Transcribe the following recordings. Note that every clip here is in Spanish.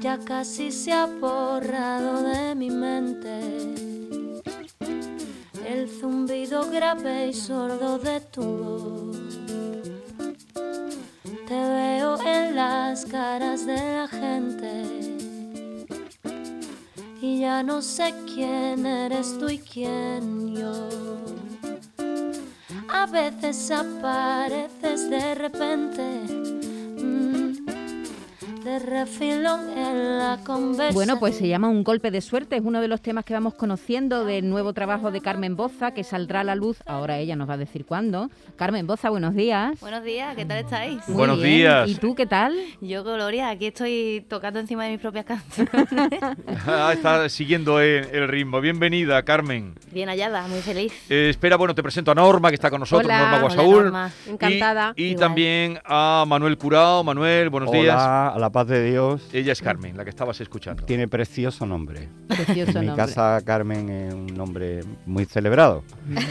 ya casi se ha borrado de mi mente el zumbido grave y sordo de tu voz. Te veo en las caras de la gente y ya no sé quién eres tú y quién yo. A veces apareces de repente Bueno, pues se llama Un golpe de suerte, es uno de los temas que vamos conociendo del nuevo trabajo de Carmen Boza, que saldrá a la luz, ahora ella nos va a decir cuándo. Carmen Boza, buenos días. Buenos días, ¿qué tal estáis? buenos días. ¿Y tú qué tal? Yo, Gloria, aquí estoy tocando encima de mis propias canciones. ah, está siguiendo el, ritmo. Bienvenida, Carmen. Bien hallada, muy feliz. Eh, espera, bueno, te presento a Norma, que está con nosotros, Norma Guasaúl. Encantada. Y, también a Manuel Curao. Manuel, buenos días. a la paz de Dios. Ella es Carmen, la que estabas escuchando. Tiene precioso nombre. Precioso en mi casa Carmen es un nombre muy celebrado.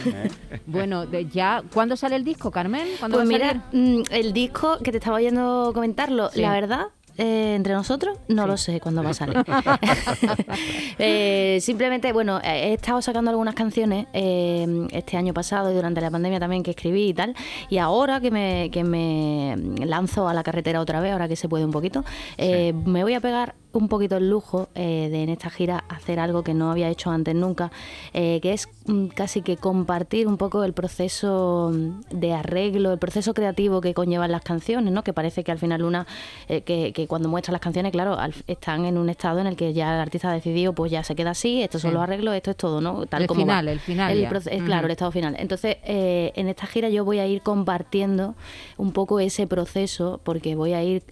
¿Eh? Bueno, ya, ¿cuándo sale el disco, Carmen? ¿Cuándo pues mira, mm, el disco que te estaba oyendo comentarlo, la verdad eh, entre nosotros, no lo sé cuándo va a salir. Eh, simplemente, bueno, he estado sacando algunas canciones eh, este año pasado y durante la pandemia también que escribí y tal. Y ahora que me, que me lanzo a la carretera otra vez, ahora que se puede un poquito, me voy a pegar un poquito el lujo eh, de en esta gira hacer algo que no había hecho antes nunca, eh, que es mm, casi que compartir un poco el proceso de arreglo, el proceso creativo que conllevan las canciones, ¿no? que parece que al final una, eh, que, que, cuando muestra las canciones, claro, están en un estado en el que ya el artista ha decidido, pues ya se queda así, estos son los arreglos, esto es todo, ¿no? Tal el como final, el final. El Claro, el estado final. Entonces, en esta gira yo voy a ir compartiendo un poco ese proceso, porque voy a ir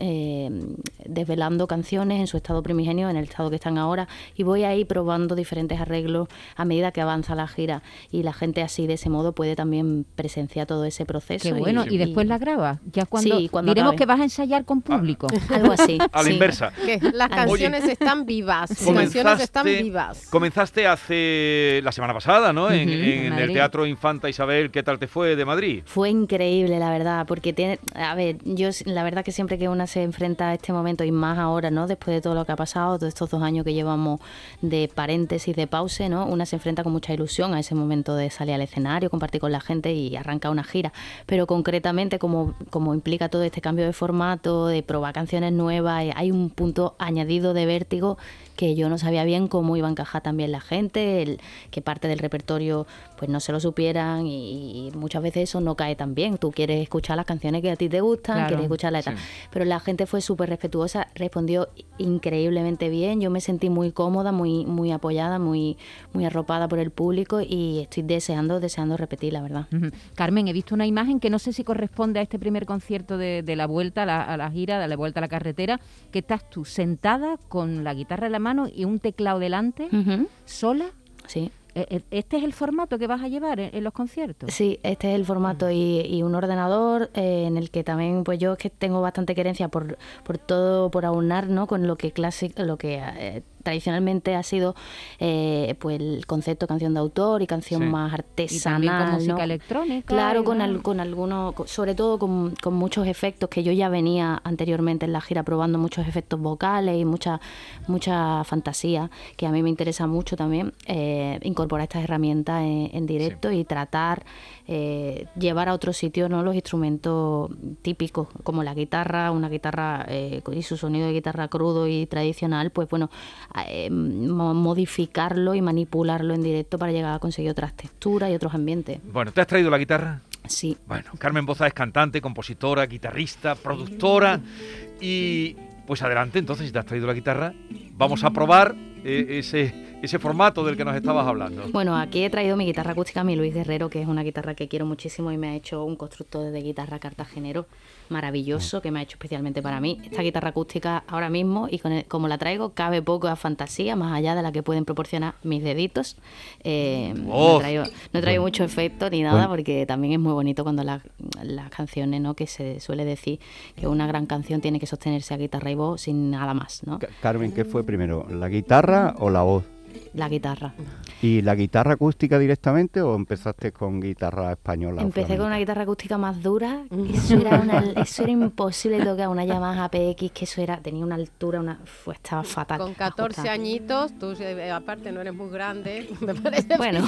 desvelando canciones en su estado primigenio, en el estado que están ahora, y voy a ir probando diferentes arreglos a medida que avanza la gira. Y la gente así, de ese modo, puede también presenciar todo ese proceso. Qué bueno, y, después la graba. Ya cuando, sí, cuando diremos que vas a ensayar con público. Ah, algo así. A la inversa. las canciones están vivas. Las canciones están vivas. Comenzaste hace la semana pasada, ¿no? en, el Teatro Infanta Isabel. ¿Qué tal te fue de Madrid? Fue increíble, la verdad, porque tiene, a ver, yo la verdad que siempre que una se enfrenta a este momento y más ahora, ¿no? Después de todo lo que ha pasado, todos estos dos años que llevamos de paréntesis, de pause, ¿no? Una se enfrenta con mucha ilusión a ese momento de salir al escenario, compartir con la gente y arrancar una gira. Pero concretamente, como, como implica todo este cambio de formato, de probar canciones nuevas, eh, hay un punto añadido de vértigo que yo no sabía bien cómo iba a encajar también la gente, el, que parte del repertorio pues no se lo supieran y, muchas veces eso no cae tan bien. Tú quieres escuchar las canciones que a ti te gustan, quieres tal. Pero la gente fue súper respetuosa, respondió increíblemente bien, yo me sentí muy cómoda, muy, muy apoyada, muy, muy arropada por el público y estoy deseando, deseando repetir, la verdad. Carmen, he visto una imagen que no sé si corresponde a este primer concierto de, la vuelta a la, gira, de la vuelta a la carretera, que estás tú sentada con la guitarra en la mano y un teclado delante, sola. Sí. Eh, eh, ¿Este es el formato que vas a llevar en, los conciertos? Sí, este es el formato y, un ordenador eh, en el que también pues yo es que tengo bastante querencia por, por todo, por aunar ¿no? con lo que, clásico, lo que tradicionalmente ha sido eh, pues el concepto canción de autor y canción más artesanal. Y con música electrónica. Claro, con, con algunos, sobre todo con, con, muchos efectos que yo ya venía anteriormente en la gira probando muchos efectos vocales y mucha, mucha fantasía, que a mí me interesa mucho también eh, incorporar estas herramientas en, directo y tratar eh, llevar a otro sitio ¿no? los instrumentos típicos, como la guitarra, una guitarra eh, y su sonido de guitarra crudo y tradicional, pues bueno, eh, modificarlo y manipularlo en directo para llegar a conseguir otras texturas y otros ambientes. Bueno, ¿te has traído la guitarra? Sí. Bueno, Carmen Boza es cantante, compositora, guitarrista, productora y pues adelante, entonces si te has traído la guitarra, vamos a probar ese ese formato del que nos estabas hablando. Bueno, aquí he traído mi guitarra acústica, mi Luis Guerrero, que es una guitarra que quiero muchísimo y me ha hecho un constructor de guitarra cartagenero maravilloso que me ha hecho especialmente para mí. Esta guitarra acústica ahora mismo y como la traigo cabe poco a fantasía, más allá de la que pueden proporcionar mis deditos. Eh, no he traído, mucho efecto ni nada porque también es muy bonito cuando las canciones, ¿no? que se suele decir que una gran canción tiene que sostenerse a guitarra y voz sin nada más. ¿no? Carmen, ¿qué fue primero, la guitarra o la voz? La guitarra. ¿Y la guitarra acústica directamente o empezaste con guitarra española? Empecé con una guitarra acústica más dura. Eso era, una, eso era imposible tocar una Yamaha PX, que eso era, tenía una altura, una, estaba fatal. Con 14 añitos, tú eh, aparte no eres muy grande, me parece. Bueno,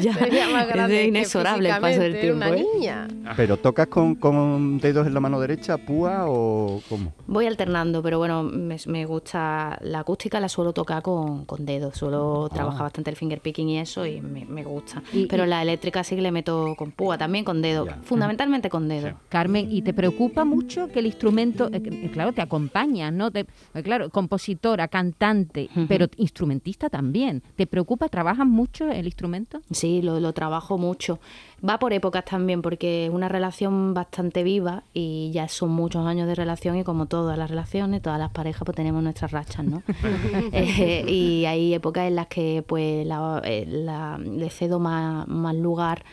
ya más grande es inexorable el paso del tiempo. Una ¿eh? niña. ¿Pero tocas con, con, dedos en la mano derecha, púa o cómo? Voy alternando, pero bueno, me, me gusta la acústica, la suelo tocar con, con dedos, suelo ah. trabajar bastante el finger picking y eso y me, gusta. Pero la eléctrica sí que le meto con púa, también con dedo, fundamentalmente con dedo. Carmen, ¿y te preocupa mucho que el instrumento, eh, claro, te acompaña, ¿no? Te, eh, claro, compositora, cantante, pero instrumentista también. ¿Te preocupa? ¿Trabajas mucho el instrumento? Sí, lo, lo trabajo mucho. Va por épocas también, porque es una relación bastante viva y ya son muchos años de relación y como todas las relaciones, todas las parejas, pues tenemos nuestras rachas, ¿no? Eh, y hay épocas en las que pues eh, le cedo más, más lugar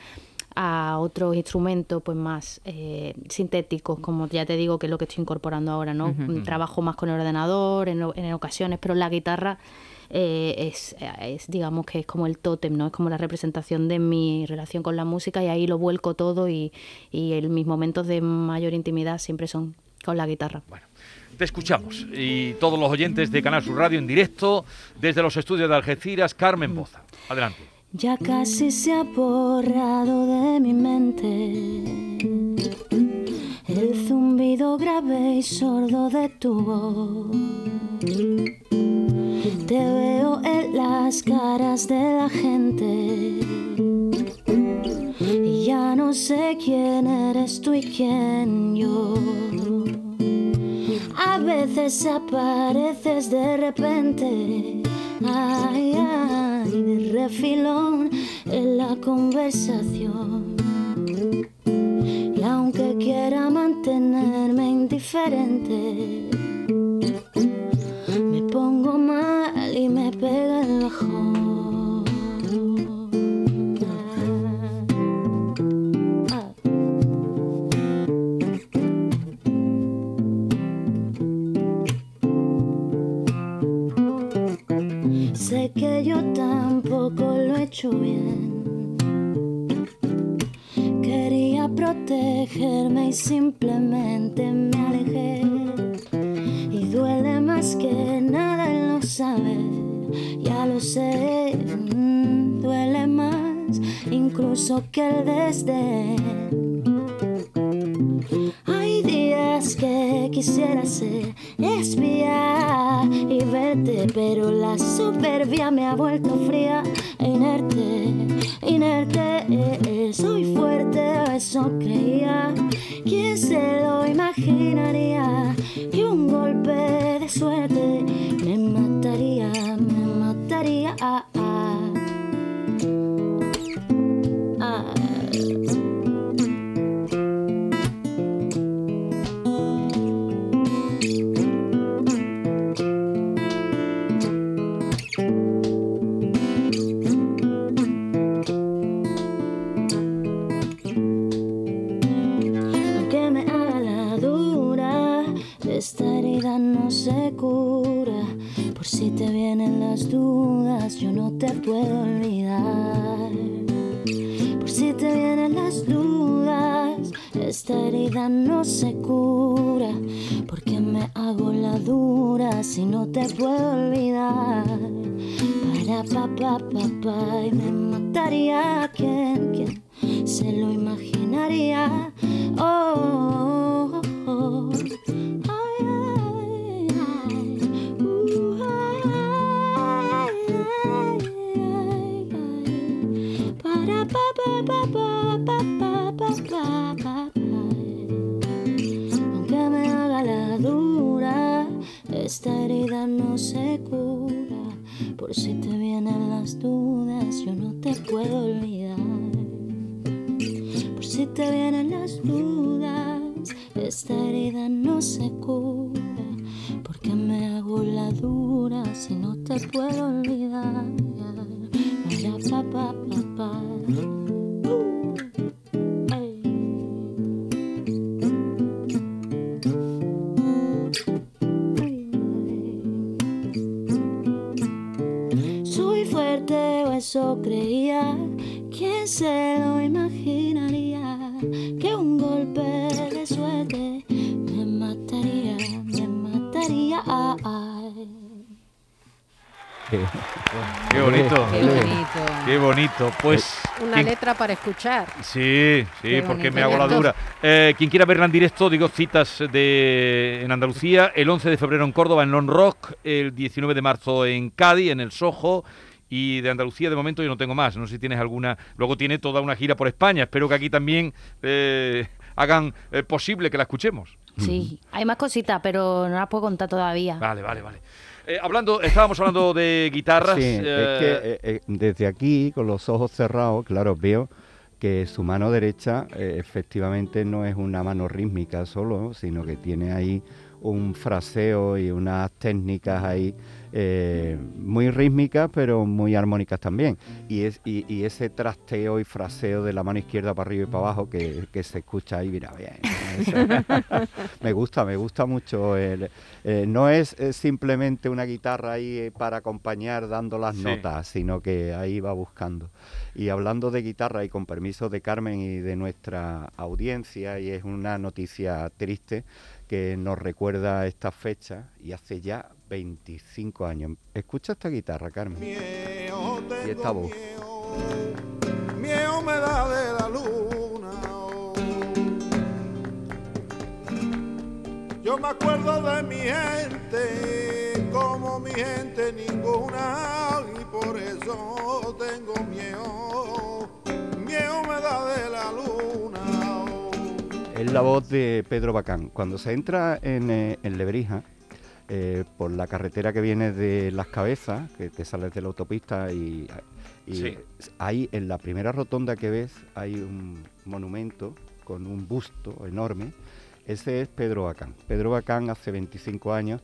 a otros instrumentos pues más eh, sintéticos, como ya te digo que es lo que estoy incorporando ahora, ¿no? Trabajo más con el ordenador en, en ocasiones, pero la guitarra eh, es, es, digamos que es como el tótem, ¿no? Es como la representación de mi relación con la música y ahí lo vuelco todo y, y mis momentos de mayor intimidad siempre son con la guitarra. Bueno. Te escuchamos y todos los oyentes de Canal Sur Radio en directo desde los estudios de Algeciras, Carmen Boza. Adelante. Ya casi se ha borrado de mi mente el zumbido grave y sordo de tu voz te veo en las caras de la gente. Y ya no sé quién eres tú y quién yo. A veces apareces de repente. Ay, ay, de refilón en la conversación. Y aunque quiera mantenerme indiferente, Sé que yo tampoco lo he hecho bien. Quería protegerme y simplemente me alejé duele más que nada, él lo sabe, ya lo sé, mm, duele más incluso que el desdén. Hay días que quisiera ser espía y pero la soberbia me ha vuelto fría e inerte, inerte. soy fuerte, eso creía. ¿Quién se lo imaginaría? Que un golpe de suerte se cura. Por si te vienen las dudas, yo no te puedo olvidar. Por si te vienen las dudas, esta herida no se cura. Porque me hago la dura si no te puedo olvidar. Para papá, papá, y me mataría. ¿Quién, quién se lo imaginaría? oh. oh, oh. Aunque me haga la dura, esta herida no se cura. Por si te vienen las dudas, yo no te puedo creía. ¿Quién se lo imaginaría? Que un golpe de suerte me mataría, me mataría. Qué bonito. Qué bonito. Qué bonito. Pues. Una ¿quién- letra para escuchar. Sí, sí, Qué porque bonito. me hago la dura. Eh, quien quiera verla en directo, digo citas de en Andalucía, el 11 de febrero en Córdoba, en Non Rock, el 19 de marzo en Cádiz, en el Sojo. Y de Andalucía de momento yo no tengo más. No sé si tienes alguna. Luego tiene toda una gira por España. Espero que aquí también eh, hagan eh, posible que la escuchemos. Sí, hay más cositas, pero no las puedo contar todavía. Vale, vale, vale. Eh, hablando, estábamos hablando de guitarras. Sí, eh, es que eh, eh, desde aquí, con los ojos cerrados, claro, veo que su mano derecha eh, efectivamente no es una mano rítmica solo, sino que tiene ahí un fraseo y unas técnicas ahí eh, muy rítmicas, pero muy armónicas también. Y, es, y, y ese trasteo y fraseo de la mano izquierda para arriba y para abajo que, que se escucha ahí, mira, bien. me gusta, me gusta mucho. el- eh, no es, eh, simplemente una guitarra ahí para acompañar dando las Sí. notas, sino que ahí va buscando. Y hablando de guitarra y con permiso de Carmen y de nuestra audiencia, y es una noticia triste que nos recuerda esta fecha y hace ya 25 años. Escucha esta guitarra, Carmen. Miedo Y esta voz. Miedo, miedo me da de la luna. oh. Yo me acuerdo de mi gente, como mi gente ninguna, y por eso tengo miedo. Miedo me da de la luna. oh. Es la voz de Pedro Bacán. Cuando se entra en, eh, en Lebrija, eh, por la carretera que viene de Las Cabezas, que te sales de la autopista y, y Sí. ahí en la primera rotonda que ves hay un monumento con un busto enorme. Ese es Pedro Bacán. Pedro Bacán hace 25 años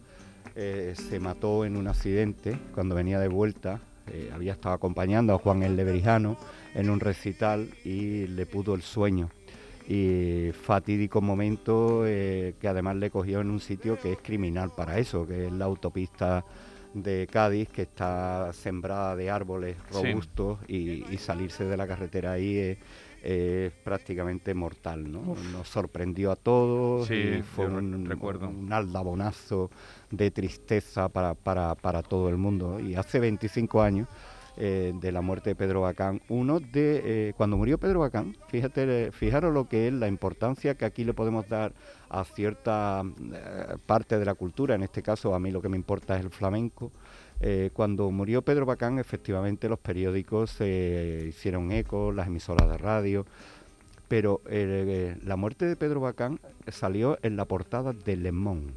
eh, se mató en un accidente cuando venía de vuelta. eh, había estado acompañando a Juan el Lebrijano en un recital y le pudo el sueño y fatídico momento eh, que además le cogió en un sitio que es criminal para eso, que es la autopista de Cádiz, que está sembrada de árboles Sí. robustos y, y salirse de la carretera ahí es, es prácticamente mortal. ¿no? Nos sorprendió a todos Sí, y fue un, recuerdo. un aldabonazo de tristeza para, para, para todo el mundo. Y hace 25 años eh, de la muerte de Pedro Bacán. Uno de eh, cuando murió Pedro Bacán, fíjate, fijaros lo que es la importancia que aquí le podemos dar a cierta eh, parte de la cultura. En este caso, a mí lo que me importa es el flamenco. Eh, cuando murió Pedro Bacán, efectivamente los periódicos se hicieron eco, las emisoras de radio. Pero eh, la muerte de Pedro Bacán salió en la portada de Le Monde.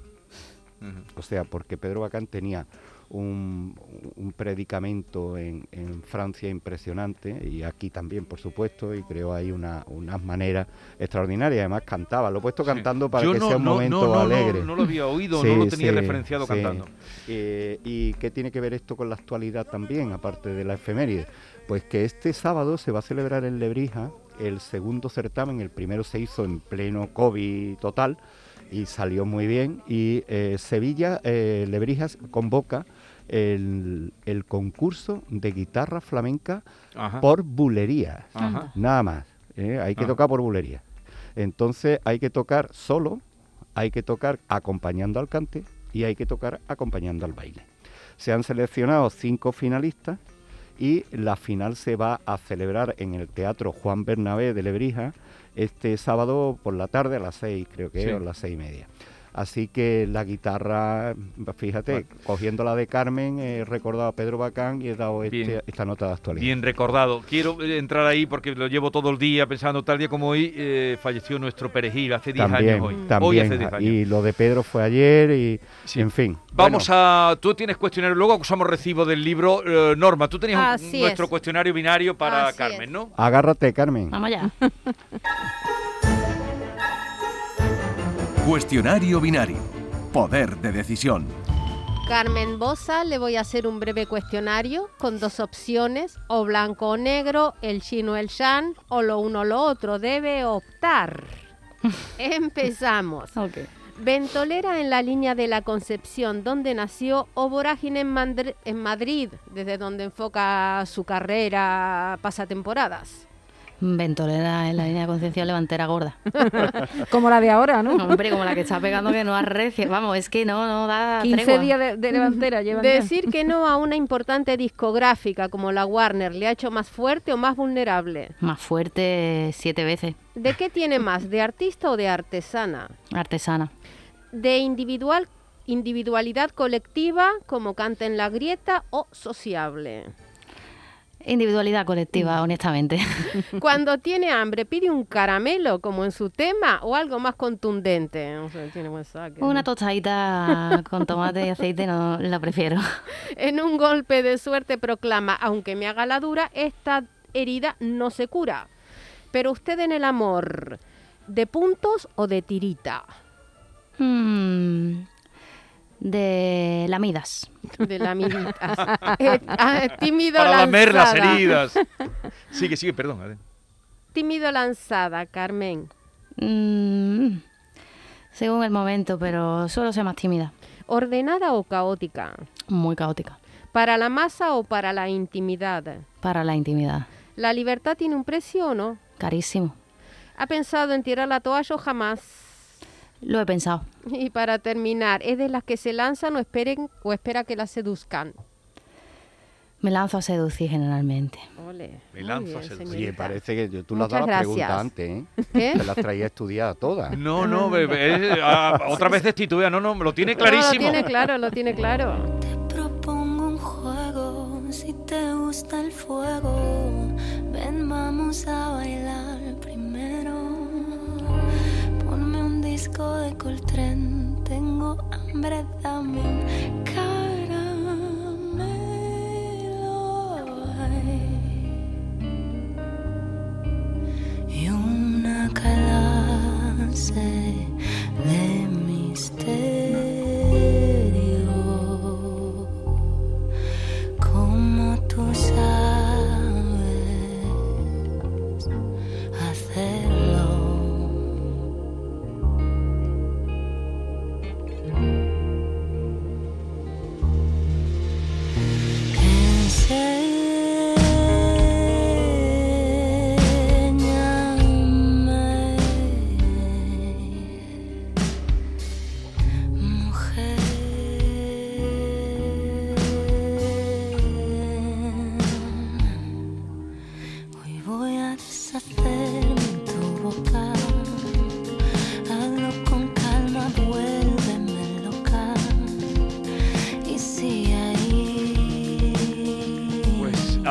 O sea, porque Pedro Bacán tenía un, un predicamento en, en Francia impresionante y aquí también, por supuesto, y creo hay una, unas maneras extraordinarias. Además cantaba, lo he puesto Sí. cantando para Yo que no, sea un no, momento no, alegre. No, lo había oído, Sí, no lo tenía sí, referenciado cantando. Eh, ¿Y qué tiene que ver esto con la actualidad también, aparte de la efeméride? Pues que este sábado se va a celebrar en Lebrija el segundo certamen, el primero se hizo en pleno COVID total y salió muy bien. Y eh, Sevilla, eh, Lebrijas convoca el, el concurso de guitarra flamenca Ajá. por bulerías. Ajá. Nada más. ¿eh? Hay que Ajá. tocar por bulería. Entonces hay que tocar solo, hay que tocar acompañando al cante y hay que tocar acompañando al baile. Se han seleccionado cinco finalistas y la final se va a celebrar en el Teatro Juan Bernabé de Lebrija este sábado por la tarde a las seis, creo que Sí. es, o las seis y media. Así que la guitarra, fíjate, Bueno. cogiendo la de Carmen, he recordado a Pedro Bacán y he dado este- esta nota de actualidad. Bien recordado. Quiero eh, entrar ahí porque lo llevo todo el día pensando, tal día como hoy, eh, falleció nuestro perejil hace 10 también, años hoy. Hoy también. hace 10 años. Y lo de Pedro fue ayer y, Sí. en fin. Vamos Bueno, a. Tú tienes cuestionario, luego acusamos recibo del libro. eh, Norma, tú tenías un- nuestro es. cuestionario binario para Así Carmen, es. ¿no? Agárrate, Carmen. Vamos allá. Cuestionario binario. Poder de decisión. Carmen Bosa, le voy a hacer un breve cuestionario con dos opciones, o blanco o negro, el chino o el shan, o lo uno o lo otro. Debe optar. Empezamos. Ok. Ventolera en la línea de la Concepción, donde nació, o Vorágine en, en Madrid, desde donde enfoca su carrera pasatemporadas. Ventolera en la línea de Concepción levantera gorda. Como la de ahora, ¿no? Hombre, como la que está pegando que no arrecie. Vamos, es que no, no da 15 tregua. días de, de levantera llevan ya. Decir que no a una importante discográfica como la Warner le ha hecho más fuerte o más vulnerable. Más fuerte siete veces. ¿De qué tiene más? ¿De artista o de artesana? Artesana. ¿De individual, individualidad colectiva como canta en la grieta o sociable? Individualidad colectiva, honestamente. Cuando tiene hambre, pide un caramelo como en su tema o algo más contundente. No sé, tiene buen saque, Una tostadita con tomate y aceite no la prefiero. En un golpe de suerte proclama, aunque me haga la dura, esta herida no se cura. Pero usted en el amor, ¿de puntos o de tirita? Mm, de lamidas. De la mirita. Eh, ah, tímido Para lamer las lanzada. heridas. Sigue, sigue, perdón. Tímido lanzada, Carmen. Mm, según el momento, pero suelo ser más tímida. ¿Ordenada o caótica? Muy caótica. ¿Para la masa o para la intimidad? Para la intimidad. ¿La libertad tiene un precio o no? Carísimo. ¿Ha pensado en tirar la toalla o jamás? Lo he pensado. Y para terminar, ¿es de las que se lanzan o, esperen, o espera que las seduzcan? Me lanzo a seducir generalmente. Ole, Me lanzo bien, a seducir. Oye, parece que yo- tú le has Muchas dado la pregunta gracias. antes, ¿eh? ¿Qué? Te las traía estudiadas todas. No, no, bebé, eh, ah, otra vez destituida. No, no, me lo tiene clarísimo. No, lo tiene claro, lo tiene claro. Te propongo un juego, si te gusta el fuego, ven vamos a bailar disco de Coltrane, tengo hambre, dame un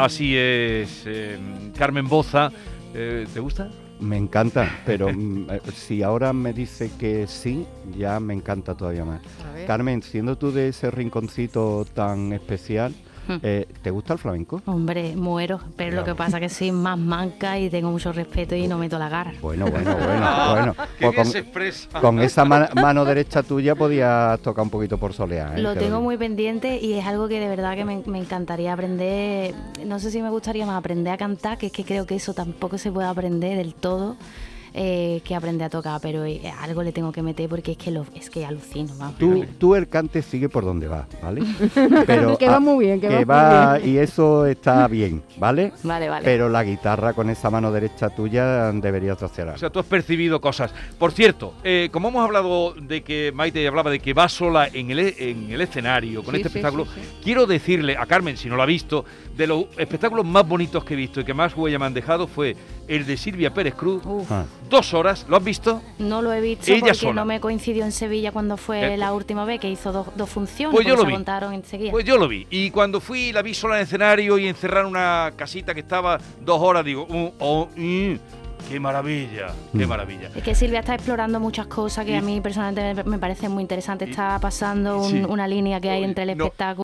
así es, eh, Carmen Boza. Eh, ¿Te gusta? Me encanta, pero mm, eh, si ahora me dice que sí, ya me encanta todavía más. Carmen, siendo tú de ese rinconcito tan especial. Eh, ¿te gusta el flamenco? Hombre, muero. Pero lo que pasa que soy más manca y tengo mucho respeto y no meto la gara. Bueno, bueno, bueno, bueno. Qué Pues con, se expresa. con esa ma- mano derecha tuya podías tocar un poquito por solear. ¿eh? Lo Te tengo muy pendiente y es algo que de verdad que me, me encantaría aprender. No sé si me gustaría más aprender a cantar, que es que creo que eso tampoco se puede aprender del todo. Eh, que aprender a tocar, pero eh, algo le tengo que meter porque es que lo, es que alucino, vamos. Tú, tú el cante sigue por donde va, ¿vale? Pero, Que va ah, muy bien, que va muy va y eso está bien, ¿vale? Vale, vale. Pero la guitarra con esa mano derecha tuya deberías de hacer O sea, tú has percibido cosas. Por cierto, eh, como hemos hablado de que Maite hablaba de que va sola en el, e- en el escenario con Sí, este sí, espectáculo, sí, sí. quiero decirle a Carmen, si no lo ha visto, de los espectáculos más bonitos que he visto y que más huella me han dejado fue el de Silvia Pérez Cruz. Uf, Ah. Dos horas, ¿lo has visto? no lo he visto Ella porque sola. no me coincidió en Sevilla cuando fue Eh, la última vez que hizo dos, dos funciones. Pues yo lo se vi. montaron enseguida. Pues yo lo vi. Y cuando fui, la vi sola en el escenario y encerrar una casita que estaba dos horas, digo, "Uh, oh, ¡qué maravilla! ¡Qué Mm. maravilla! Es que Silvia está explorando muchas cosas que Y- a mí personalmente me- me parece muy interesante. y- Está pasando un- sí. una línea que hay entre el No, espectáculo